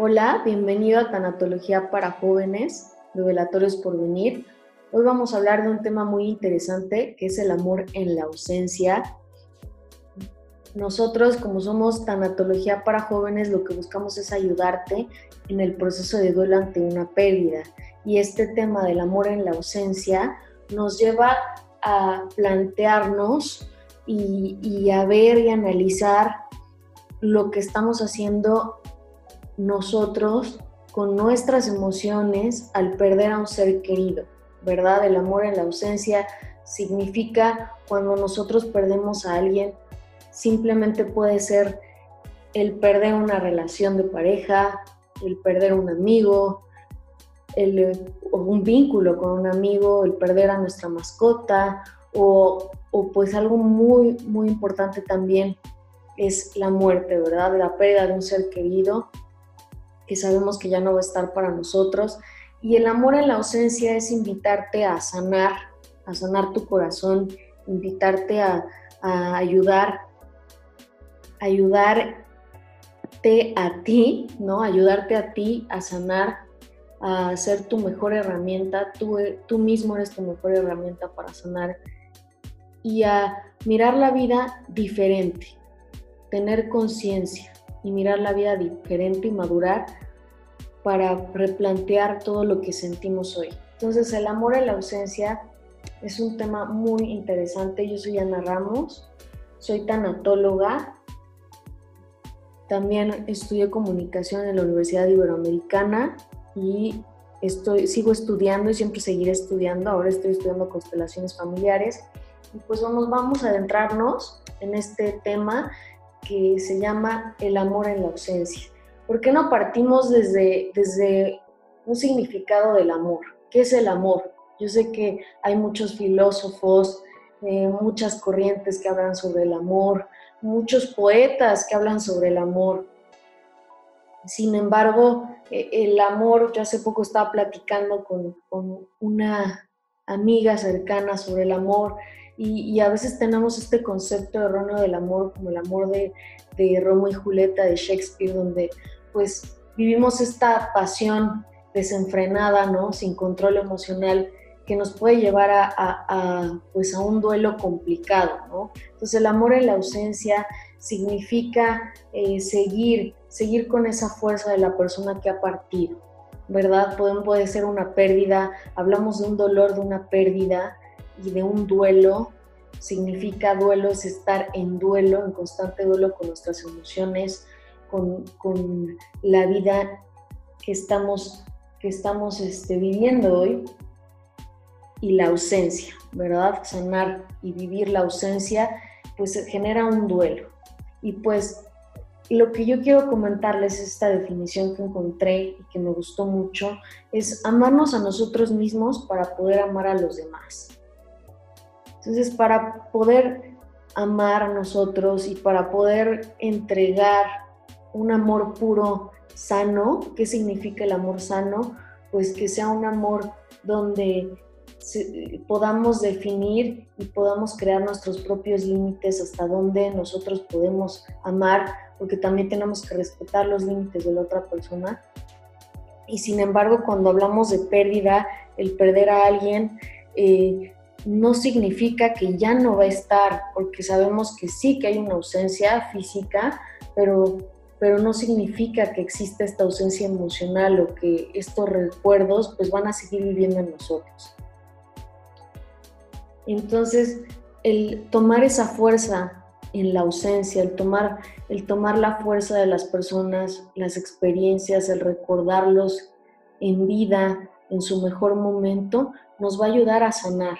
Hola, bienvenido a Tanatología para Jóvenes, Revelatorios por Venir. Hoy vamos a hablar de un tema muy interesante que es el amor en la ausencia. Nosotros, como somos Tanatología para Jóvenes, lo que buscamos es ayudarte en el proceso de duelo ante una pérdida. Y este tema del amor en la ausencia nos lleva a plantearnos y, y a ver y analizar lo que estamos haciendo nosotros con nuestras emociones al perder a un ser querido, ¿verdad? El amor en la ausencia significa cuando nosotros perdemos a alguien, simplemente puede ser el perder una relación de pareja, el perder un amigo, el, un vínculo con un amigo, el perder a nuestra mascota o, o pues algo muy, muy importante también es la muerte, ¿verdad? La pérdida de un ser querido que sabemos que ya no va a estar para nosotros. Y el amor en la ausencia es invitarte a sanar, a sanar tu corazón, invitarte a, ayudar, ayudarte a ti, ¿no? Ayudarte a ti a sanar, a ser tu mejor herramienta, tú, tú mismo eres tu mejor herramienta para sanar y a mirar la vida diferente, tener conciencia, y mirar la vida diferente y madurar para replantear todo lo que sentimos hoy. Entonces el amor en la ausencia es un tema muy interesante. Yo soy Ana Ramos, soy tanatóloga, también estudié comunicación en la Universidad Iberoamericana y estoy, sigo estudiando y siempre seguiré estudiando. Ahora estoy estudiando constelaciones familiares. Y pues vamos, vamos a adentrarnos en este tema que se llama el amor en la ausencia. ¿Por qué no partimos desde, desde un significado del amor? ¿Qué es el amor? Yo sé que hay muchos filósofos, eh, muchas corrientes que hablan sobre el amor, muchos poetas que hablan sobre el amor. Sin embargo, eh, el amor, yo hace poco estaba platicando con, con una amiga cercana sobre el amor y, a veces tenemos este concepto erróneo del amor como el amor de, de y Julieta de Shakespeare, donde pues vivimos esta pasión desenfrenada, ¿no? Sin control emocional que nos puede llevar a, pues a un duelo complicado, ¿no? Entonces el amor en la ausencia significa eh, seguir, seguir con esa fuerza de la persona que ha partido, ¿verdad? Puede, puede ser una pérdida, hablamos de un dolor, de una pérdida, y de un duelo. Significa duelo es estar en duelo, en constante duelo con nuestras emociones, con, la vida que estamos, que estamos este, viviendo hoy y la ausencia, ¿verdad? Sanar y vivir la ausencia, pues genera un duelo. Y pues lo que yo quiero comentarles, esta definición que encontré y que me gustó mucho, es amarnos a nosotros mismos para poder amar a los demás. Entonces, para poder amar a nosotros y para poder entregar un amor puro, sano, ¿qué significa el amor sano? Pues que sea un amor donde podamos definir y podamos crear nuestros propios límites hasta donde nosotros podemos amar, porque también tenemos que respetar los límites de la otra persona. Y sin embargo, cuando hablamos de pérdida, el perder a alguien, eh, no significa que ya no va a estar, porque sabemos que sí que hay una ausencia física, pero, pero no significa que exista esta ausencia emocional o que estos recuerdos pues van a seguir viviendo en nosotros. Entonces, el tomar esa fuerza en la ausencia, el tomar, el tomar la fuerza de las personas, las experiencias, el recordarlos en vida, en su mejor momento, nos va a ayudar a sanar,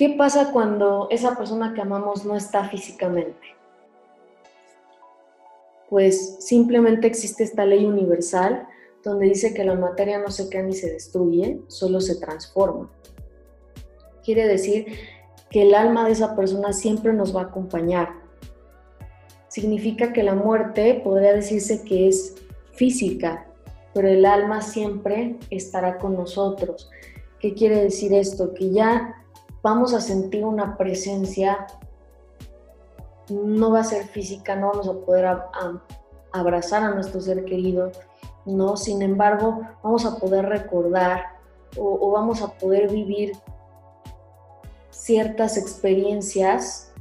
¿Qué pasa cuando esa persona que amamos no está físicamente? Pues simplemente existe esta ley universal donde dice que la materia no se crea ni se destruye, solo se transforma. Quiere decir que el alma de esa persona siempre nos va a acompañar. Significa que la muerte podría decirse que es física, pero el alma siempre estará con nosotros. ¿Qué quiere decir esto? Que ya vamos a sentir una presencia, no va a ser física, no vamos a poder abrazar a nuestro ser querido, ¿no? Sin embargo, vamos a poder recordar o, vamos a poder vivir ciertas experiencias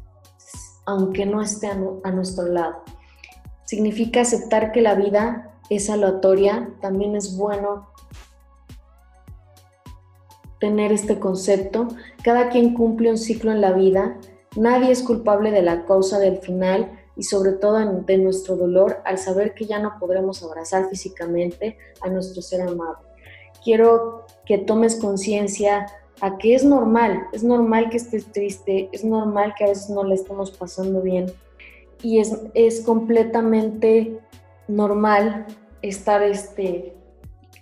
aunque no esté a, nuestro lado. Significa aceptar que la vida es aleatoria, también es bueno tener este concepto. Cada quien cumple un ciclo en la vida, nadie es culpable de la causa del final y sobre todo de nuestro dolor al saber que ya no podremos abrazar físicamente a nuestro ser amado. Quiero que tomes conciencia a que es normal, es normal que estés triste, es normal que a veces no le estemos pasando bien y es, es completamente normal estar este,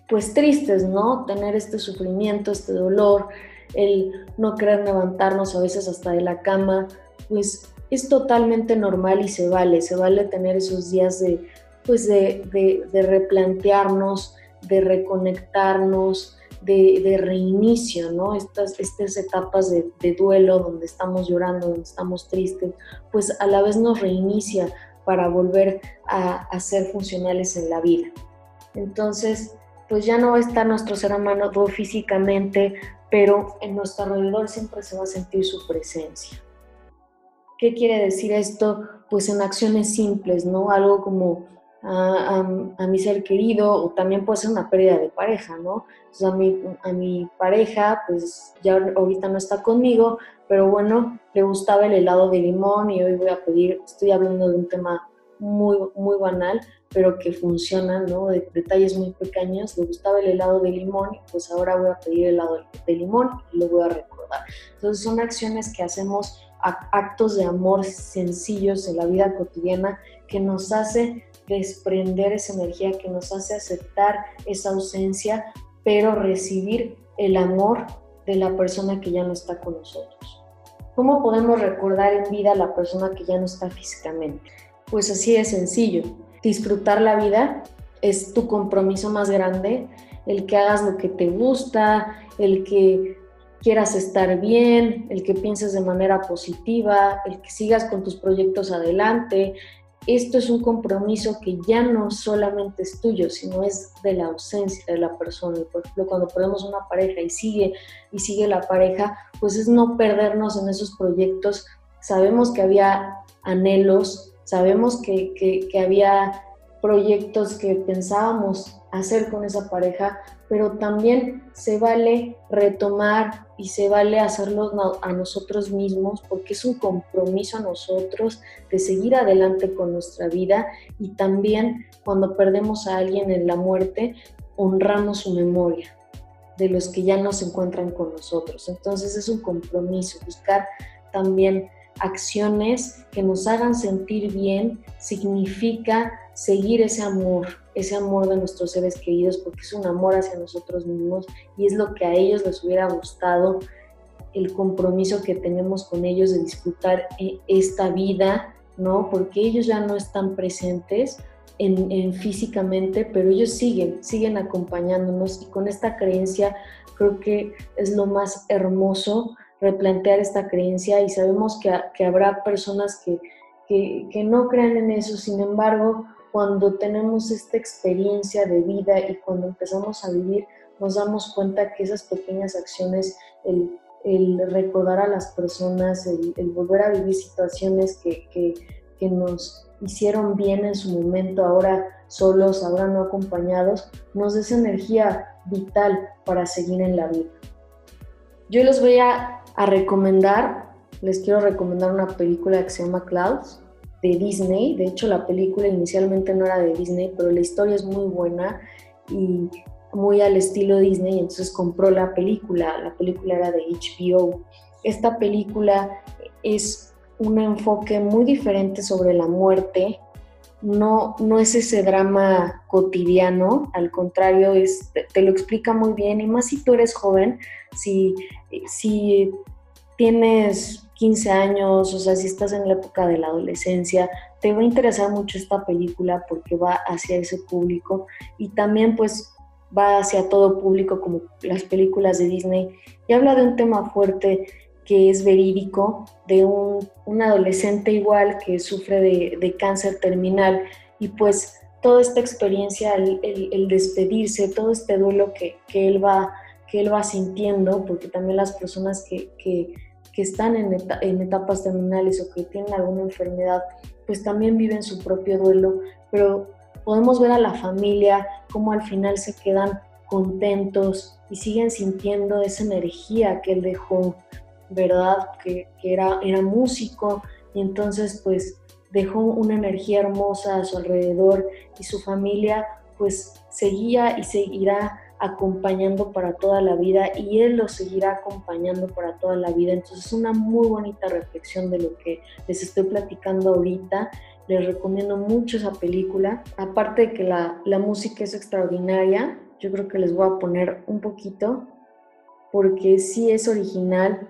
pues tristes, ¿no? Tener este sufrimiento, este dolor, el no querer levantarnos a veces hasta de la cama, pues es totalmente normal y se vale, se vale tener esos días de, pues de, replantearnos, de reconectarnos, de, reinicio, ¿no? Estas, estas etapas de, duelo donde estamos llorando, donde estamos tristes, pues a la vez nos reinicia para volver a ser funcionales en la vida. Entonces, pues ya no va a estar nuestro ser humano físicamente, pero en nuestro alrededor siempre se va a sentir su presencia. ¿Qué quiere decir esto? Pues en acciones simples, ¿no? Algo como a, mi ser querido o también puede ser una pérdida de pareja, ¿no? a mi, a mi pareja, pues ya ahorita no está conmigo, pero bueno, le gustaba el helado de limón y hoy voy a pedir, estoy hablando de un tema muy, muy banal, pero que funciona, ¿no? De, detalles muy pequeños, le gustaba el helado de limón pues ahora voy a pedir helado de limón y lo voy a recordar. Entonces son acciones que hacemos actos de amor sencillos en la vida cotidiana que nos hace desprender esa energía, que nos hace aceptar esa ausencia, pero recibir el amor de la persona que ya no está con nosotros. ¿Cómo podemos recordar en vida a la persona que ya no está físicamente? Pues así de sencillo. Disfrutar la vida es tu compromiso más grande, el que hagas lo que te gusta, el que quieras estar bien, el que pienses de manera positiva, el que sigas con tus proyectos adelante. Esto es un compromiso que ya no solamente es tuyo, sino es de la ausencia de la persona. Por ejemplo, cuando perdemos una pareja y sigue y sigue la pareja, pues es no perdernos en esos proyectos. Sabemos que había anhelos, sabemos que, había proyectos que pensábamos hacer con esa pareja, pero también se vale retomar y se vale hacerlo a nosotros mismos porque es un compromiso a nosotros de seguir adelante con nuestra vida y también cuando perdemos a alguien en la muerte, honramos su memoria de los que ya no se encuentran con nosotros. Entonces es un compromiso, buscar también acciones que nos hagan sentir bien significa seguir ese amor, ese amor de nuestros seres queridos, porque es un amor hacia nosotros mismos y es lo que a ellos les hubiera gustado, el compromiso que tenemos con ellos de disfrutar eh, esta vida, ¿no? Porque ellos ya no están presentes en, físicamente, pero ellos siguen, siguen acompañándonos y con esta creencia creo que es lo más hermoso replantear esta creencia y sabemos que, que habrá personas que, que, no crean en eso, sin embargo, cuando tenemos esta experiencia de vida y cuando empezamos a vivir, nos damos cuenta que esas pequeñas acciones, el, el recordar a las personas, el, el volver a vivir situaciones que, que, que nos hicieron bien en su momento, ahora solos, ahora no acompañados, nos da esa energía vital para seguir en la vida. Yo les voy a recomendar, les quiero recomendar una película que se llama Clouds de Disney. De hecho, la película inicialmente no era de Disney, pero la historia es muy buena y muy al estilo Disney, entonces compró la película. La película era de HBO. Esta película es un enfoque muy diferente sobre la muerte. No, no es ese drama cotidiano, al contrario, es, te, lo explica muy bien, y más si tú eres joven, si, si tienes 15 años, o sea, si estás en la época de la adolescencia, te va a interesar mucho esta película porque va hacia ese público y también pues va hacia todo público como las películas de Disney y habla de un tema fuerte que es verídico, de un, adolescente igual que sufre de, de cáncer terminal. Y pues toda esta experiencia, el, despedirse, todo este duelo que, él va, que él va sintiendo, porque también las personas que, están en, en etapas terminales o que tienen alguna enfermedad, pues también viven su propio duelo, pero podemos ver a la familia cómo al final se quedan contentos y siguen sintiendo esa energía que él dejó, ¿verdad? Que, era, era músico y entonces pues dejó una energía hermosa a su alrededor y su familia pues seguía y seguirá acompañando para toda la vida y él lo seguirá acompañando para toda la vida. Entonces es una muy bonita reflexión de lo que les estoy platicando ahorita. Les recomiendo mucho esa película. Aparte de que la, la música es extraordinaria, yo creo que les voy a poner un poquito porque sí es original.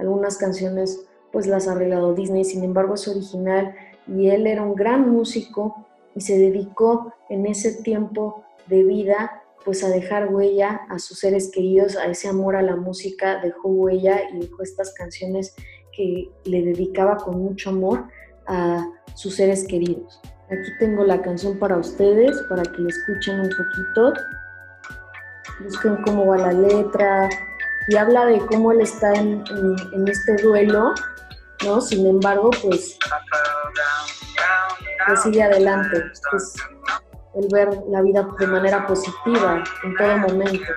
Algunas canciones pues las ha arreglado Disney, sin embargo es original y él era un gran músico y se dedicó en ese tiempo de vida pues a dejar huella a sus seres queridos, a ese amor a la música, dejó huella y dejó estas canciones que le dedicaba con mucho amor a sus seres queridos. Aquí tengo la canción para ustedes, para que la escuchen un poquito. Busquen cómo va la letra y habla de cómo él está en, este duelo, ¿no? Sin embargo, pues, pues sigue adelante. Pues, el ver la vida de manera positiva en todo momento.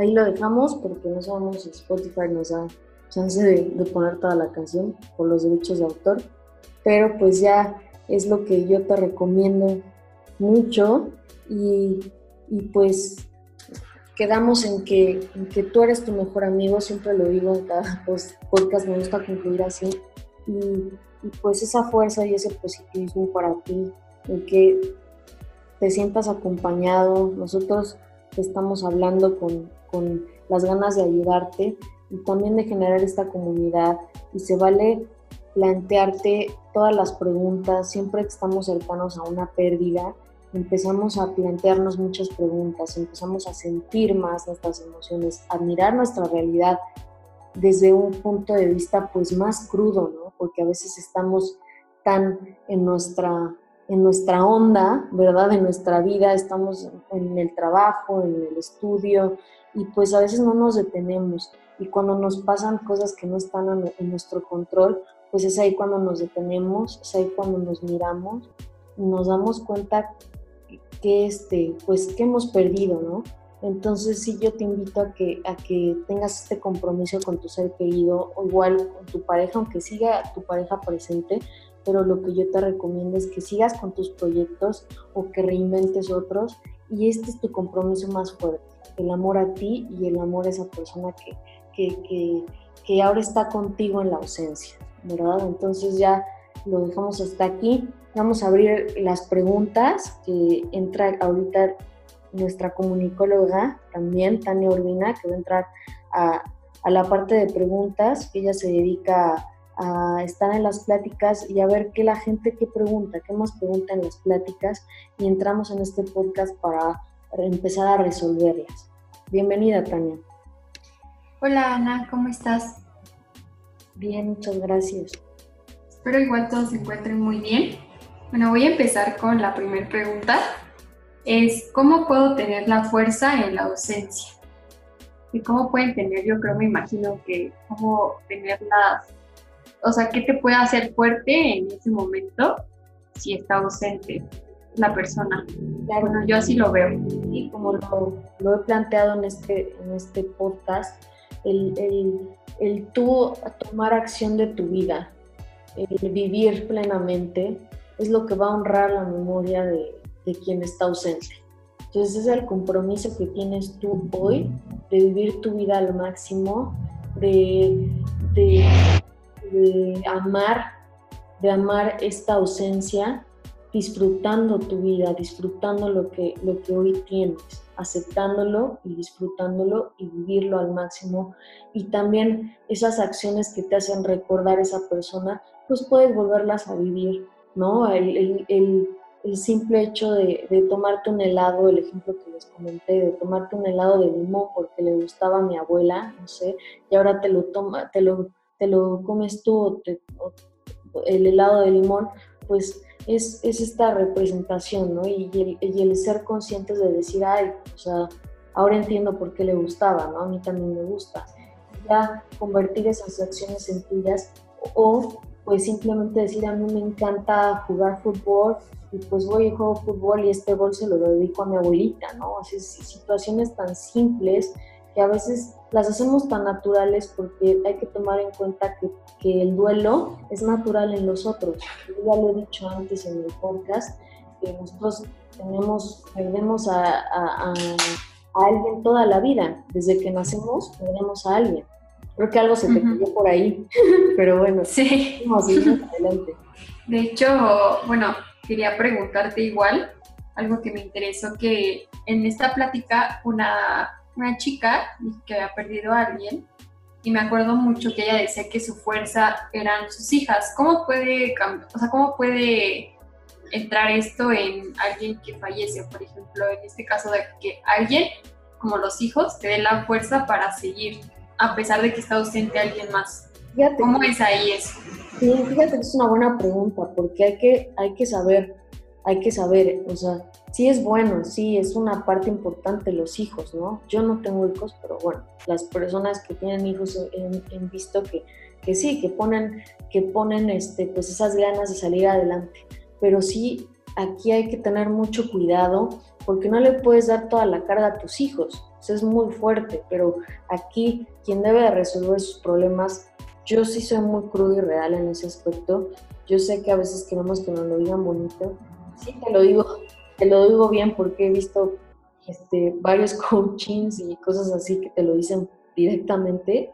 Ahí lo dejamos porque no sabemos si Spotify nos da chance de, poner toda la canción por los derechos de autor. Pero pues ya es lo que yo te recomiendo mucho y, pues quedamos en que, que tú eres tu mejor amigo, siempre lo digo en cada podcast, me gusta concluir así. Y, y, pues esa fuerza y ese positivismo para ti, en que te sientas acompañado. Nosotros estamos hablando con, con las ganas de ayudarte y también de generar esta comunidad y se vale plantearte todas las preguntas, siempre que estamos cercanos a una pérdida, empezamos a plantearnos muchas preguntas, empezamos a sentir más nuestras emociones, a mirar nuestra realidad desde un punto de vista pues más crudo, ¿no? Porque a veces estamos tan en nuestra en nuestra onda, ¿verdad? En nuestra vida, estamos en el trabajo, en el estudio, y pues a veces no nos detenemos. Y cuando nos pasan cosas que no están en nuestro control, pues es ahí cuando nos detenemos, es ahí cuando nos miramos nos damos cuenta que, este, pues, que hemos perdido, ¿no? Entonces sí yo te invito a que, a que tengas este compromiso con tu ser querido, o igual con tu pareja, aunque siga tu pareja presente, pero lo que yo te recomiendo es que sigas con tus proyectos o que reinventes otros y este es tu compromiso más fuerte, el amor a ti y el amor a esa persona que, que, que, ahora está contigo en la ausencia, ¿verdad? Entonces ya lo dejamos hasta aquí. Vamos a abrir las preguntas que entra ahorita nuestra comunicóloga también, Tania Urbina, que va a entrar a, a la parte de preguntas, que ella se dedica a a estar en las pláticas y a ver qué la gente qué pregunta, qué más pregunta en las pláticas y entramos en este podcast para empezar a resolverlas. Bienvenida, Tania. Hola, Ana, ¿cómo estás? Bien, muchas gracias. Espero igual todos se encuentren muy bien. Bueno, voy a empezar con la primera pregunta. Es, ¿cómo puedo tener la fuerza en la ausencia? ¿Y cómo pueden tener, yo creo, me imagino que, cómo tener las o sea, ¿qué te puede hacer fuerte en ese momento si está ausente la persona? Bueno, yo así lo veo. Y como lo, he planteado en este, en este podcast, el, el, el tú tomar acción de tu vida, el vivir plenamente, es lo que va a honrar la memoria de, de quien está ausente. Entonces es el compromiso que tienes tú hoy de vivir tu vida al máximo, de, de de amar, de amar esta ausencia, disfrutando tu vida, disfrutando lo que, lo que hoy tienes, aceptándolo y disfrutándolo y vivirlo al máximo. Y también esas acciones que te hacen recordar esa persona, pues puedes volverlas a vivir, ¿no? El, el, simple hecho de, de, tomarte un helado, el ejemplo que les comenté, de tomarte un helado de limón porque le gustaba a mi abuela, no sé, y ahora te lo, toma, te lo, te lo comes tú, el helado de limón, pues es, esta representación, ¿no? Y el, ser conscientes de decir, ay, o sea, ahora entiendo por qué le gustaba, ¿no? A mí también me gusta. Ya convertir esas acciones en tuyas o pues simplemente decir, a mí me encanta jugar fútbol y pues voy y juego fútbol y este gol se lo dedico a mi abuelita, ¿no? Así, situaciones tan simples que a veces las hacemos tan naturales porque hay que tomar en cuenta que, que el duelo es natural en los otros. Yo ya lo he dicho antes en el podcast, que nosotros tenemos, perdemos a, a, a, alguien toda la vida. Desde que nacemos, perdemos a alguien. Creo que algo se te uh por ahí, pero bueno, sí. adelante. De hecho, bueno, quería preguntarte igual, algo que me interesó, que en esta plática una una chica que había perdido a alguien y me acuerdo mucho que ella decía que su fuerza eran sus hijas. ¿Cómo puede, o sea, cómo puede entrar esto en alguien que fallece? Por ejemplo, en este caso de que alguien, como los hijos, te dé la fuerza para seguir, a pesar de que está ausente alguien más. ¿Cómo es ahí eso? Sí, fíjate que es una buena pregunta, porque hay que, hay que saber, hay que saber, o sea, sí es bueno, sí es una parte importante los hijos, ¿no? Yo no tengo hijos, pero bueno, las personas que tienen hijos han visto que, que, sí, que ponen, que ponen este, pues esas ganas de salir adelante. Pero sí, aquí hay que tener mucho cuidado porque no le puedes dar toda la carga a tus hijos. Eso es muy fuerte, pero aquí quien debe de resolver sus problemas, yo sí soy muy crudo y real en ese aspecto. Yo sé que a veces queremos que nos lo digan bonito. Sí, te lo digo te lo digo bien porque he visto este, varios coachings y cosas así que te lo dicen directamente,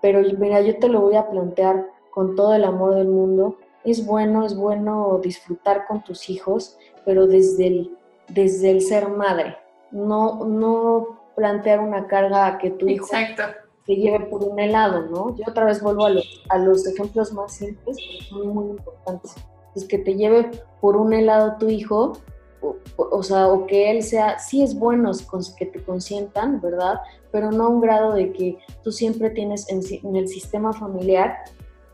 pero mira, yo te lo voy a plantear con todo el amor del mundo. Es bueno, es bueno disfrutar con tus hijos, pero desde el, desde el ser madre, no, no plantear una carga a que tu hijo te lleve por un helado, ¿no? Yo otra vez vuelvo a los, a los ejemplos más simples, que son muy importantes. Es que te lleve por un helado tu hijo, o, sea, o que él sea, sí es bueno que te consientan, ¿verdad? Pero no a un grado de que tú siempre tienes en, el sistema familiar,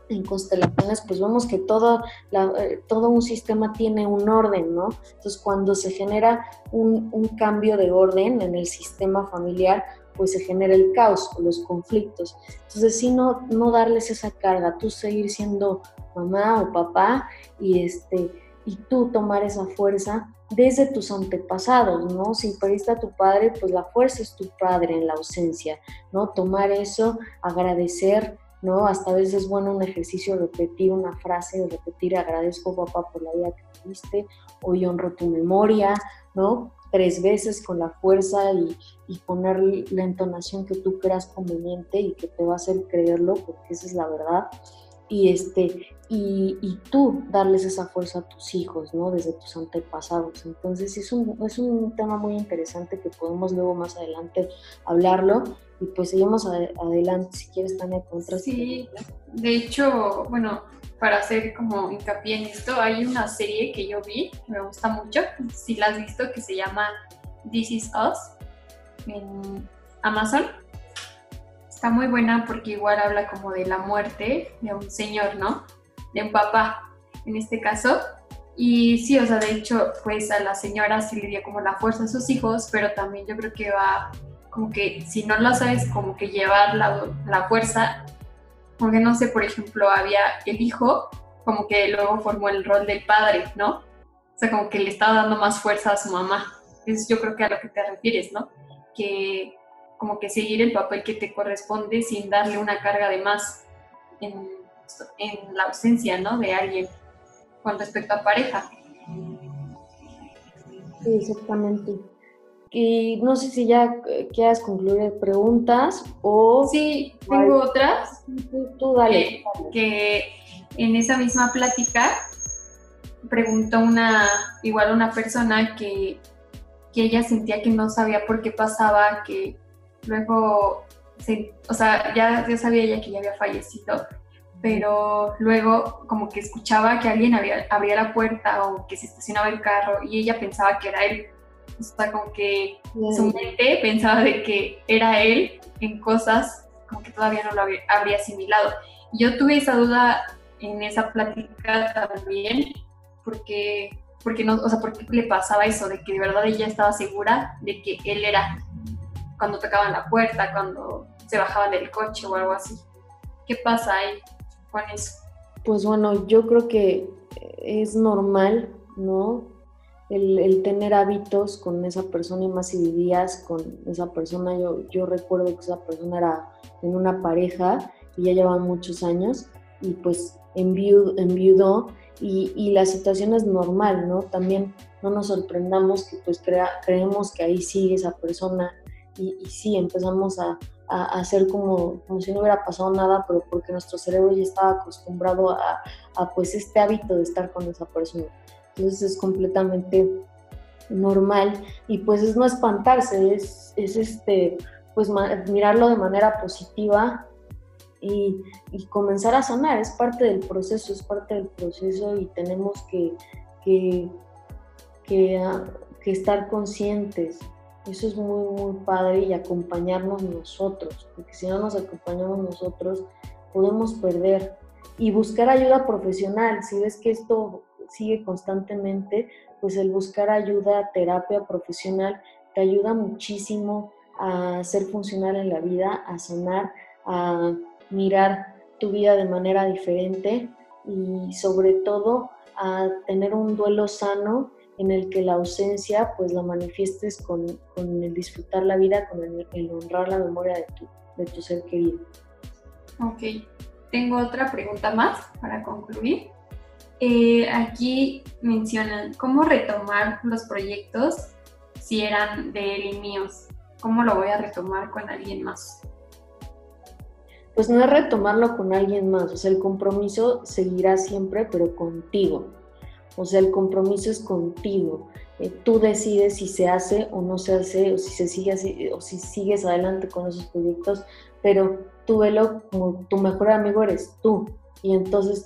en constelaciones, pues vemos que todo, eh, todo un sistema tiene un orden, ¿no? Entonces, cuando se genera un, cambio de orden en el sistema familiar, pues se genera el caos los conflictos. Entonces, sí, no, no darles esa carga, tú seguir siendo mamá o papá y, este, y tú tomar esa fuerza desde tus antepasados, ¿no? Si perdiste a tu padre, pues la fuerza es tu padre en la ausencia, ¿no? Tomar eso, agradecer, ¿no? Hasta a veces es bueno un ejercicio repetir una frase, repetir agradezco papá por la vida que tuviste, hoy honro tu memoria, ¿no? Tres veces con la fuerza y, y poner la entonación que tú creas conveniente y que te va a hacer creerlo, porque esa es la verdad y, este, y, y, tú darles esa fuerza a tus hijos, ¿no? Desde tus antepasados. Entonces es un, es un tema muy interesante que podemos luego más adelante hablarlo y pues seguimos adelante si quieres Tania contra Sí, de hecho, bueno, para hacer como hincapié en esto, hay una serie que yo vi, que me gusta mucho, si la has visto, que se llama This Is Us en Amazon está muy buena porque igual habla como de la muerte de un señor, ¿no? De un papá, en este caso. Y sí, o sea, de hecho, pues a la señora sí le dio como la fuerza a sus hijos, pero también yo creo que va como que si no lo sabes, como que llevar la, la fuerza, porque no sé, por ejemplo, había el hijo, como que luego formó el rol del padre, ¿no? O sea, como que le estaba dando más fuerza a su mamá. Eso yo creo que a lo que te refieres, ¿no? Que como que seguir el papel que te corresponde sin darle una carga de más en, la ausencia, ¿no? De alguien con respecto a pareja. Sí, exactamente. y no sé si ya eh, quieras concluir preguntas o... Sí, tengo otras. Tú, dale. que en esa misma plática preguntó una, igual una persona que, ella sentía que no sabía por qué pasaba, que luego, o sea, ya, ya sabía ella que ya había fallecido, pero luego como que escuchaba que alguien había, abría la puerta o que se estacionaba el carro y ella pensaba que era él. O sea, como que su mente pensaba de que era él en cosas como que todavía no lo había, habría asimilado. Yo tuve esa duda en esa plática también porque, porque no, o sea, porque le pasaba eso, de que de verdad ella estaba segura de que él era cuando tocaban la puerta, cuando se bajaban del coche o algo así. ¿Qué pasa ahí con eso? Pues bueno, yo creo que es normal, ¿no? El, el, tener hábitos con esa persona y más si vivías con esa persona. Yo, yo recuerdo que esa persona era en una pareja y ya llevaban muchos años y pues enviudó y, la situación es normal, ¿no? También no nos sorprendamos que pues creemos que ahí sigue esa persona y, sí, empezamos a, hacer como, como si no hubiera pasado nada, pero porque nuestro cerebro ya estaba acostumbrado a, pues este hábito de estar con esa persona. Entonces es completamente normal y pues es no espantarse, es, es este, pues mirarlo de manera positiva y, comenzar a sanar. Es parte del proceso, es parte del proceso y tenemos que, que, que, ah, estar conscientes. Eso es muy, muy padre y acompañarnos nosotros, porque si no nos acompañamos nosotros, podemos perder. Y buscar ayuda profesional, si ves que esto sigue constantemente, pues el buscar ayuda, terapia profesional, te ayuda muchísimo a ser funcional en la vida, a sanar, a mirar tu vida de manera diferente y sobre todo a tener un duelo sano en el que la ausencia pues la manifiestes con, el disfrutar la vida, con el, honrar la memoria de tu, de tu ser querido. Ok, tengo otra pregunta más para concluir. Eh, aquí mencionan cómo retomar los proyectos si eran de él y míos. ¿Cómo lo voy a retomar con alguien más? pues no es retomarlo con alguien más, o sea, el compromiso seguirá siempre, pero contigo. O sea, el compromiso es contigo. Eh, tú decides si se hace o no se hace, o si se sigue así, o si sigues adelante con esos proyectos, pero tú velo como tu mejor amigo eres tú. Y entonces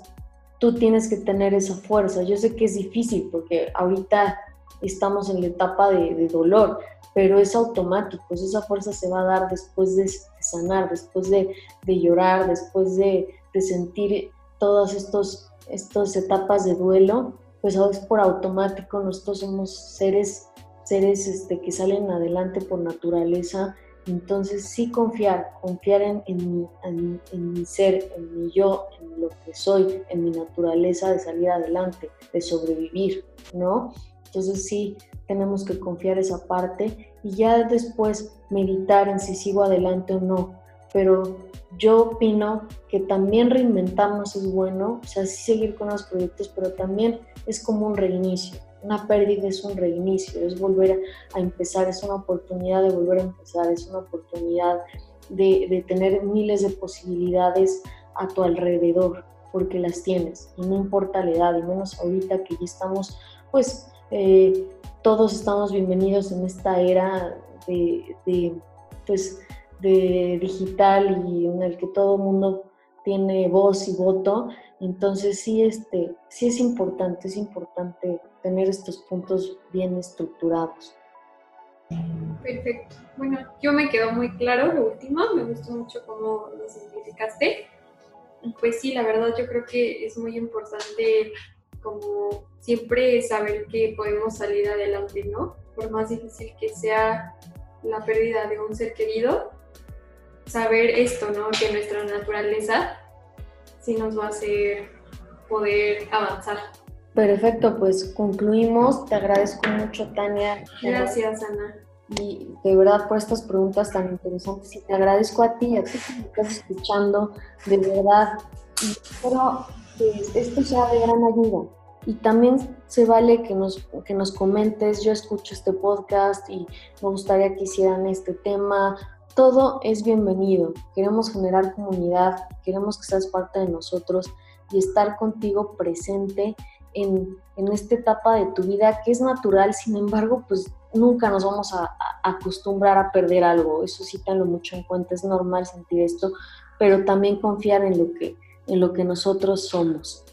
tú tienes que tener esa fuerza. Yo sé que es difícil porque ahorita estamos en la etapa de, de dolor, pero es automático, esa fuerza se va a dar después de, sanar, después de, llorar, después de, sentir todas estas etapas de duelo, pues es por automático, nosotros somos seres, seres este, que salen adelante por naturaleza, entonces sí confiar, confiar en, mi, en, mi, ser, en mi yo, en lo que soy, en mi naturaleza de salir adelante, de sobrevivir, ¿no? Entonces sí, tenemos que confiar esa parte y ya después meditar en si sigo adelante o no. Pero yo opino que también reinventarnos es bueno, o sea, sí seguir con los proyectos, pero también es como un reinicio. Una pérdida es un reinicio, es volver a empezar, es una oportunidad de volver a empezar, es una oportunidad de, tener miles de posibilidades a tu alrededor, porque las tienes, y no importa la edad, y menos ahorita que ya estamos, pues, eh, todos estamos bienvenidos en esta era de, pues, de digital y en el que todo el mundo tiene voz y voto. Entonces sí, este, sí es importante, es importante tener estos puntos bien estructurados. Perfecto. Bueno, yo me quedó muy claro lo último, me gustó mucho cómo lo simplificaste. Pues sí, la verdad yo creo que es muy importante como siempre saber que podemos salir adelante, ¿no? Por más difícil que sea la pérdida de un ser querido, saber esto, ¿no? Que nuestra naturaleza sí nos va a hacer poder avanzar. Perfecto, pues concluimos. Te agradezco mucho, Tania. Gracias, Ana. Y de verdad por estas preguntas tan interesantes. Y te agradezco a ti, a ti que me estás escuchando, de verdad. Y espero que esto sea de gran ayuda y también se vale que nos, que nos comentes, yo escucho este podcast y me gustaría que hicieran este tema. Todo es bienvenido. Queremos generar comunidad, queremos que seas parte de nosotros y estar contigo presente en, en esta etapa de tu vida que es natural, sin embargo, pues nunca nos vamos a, acostumbrar a perder algo. Eso sí, tenlo mucho en cuenta, es normal sentir esto, pero también confiar en lo que, en lo que nosotros somos.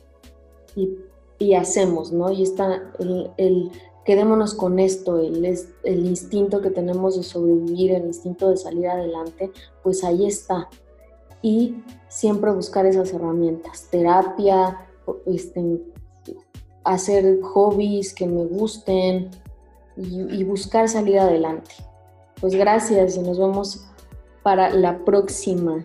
Y y hacemos, ¿no? Y está el, quedémonos con esto, el, el instinto que tenemos de sobrevivir, el instinto de salir adelante, pues ahí está. Y siempre buscar esas herramientas, terapia, este, hacer hobbies que me gusten y, y buscar salir adelante. Pues gracias y nos vemos para la próxima.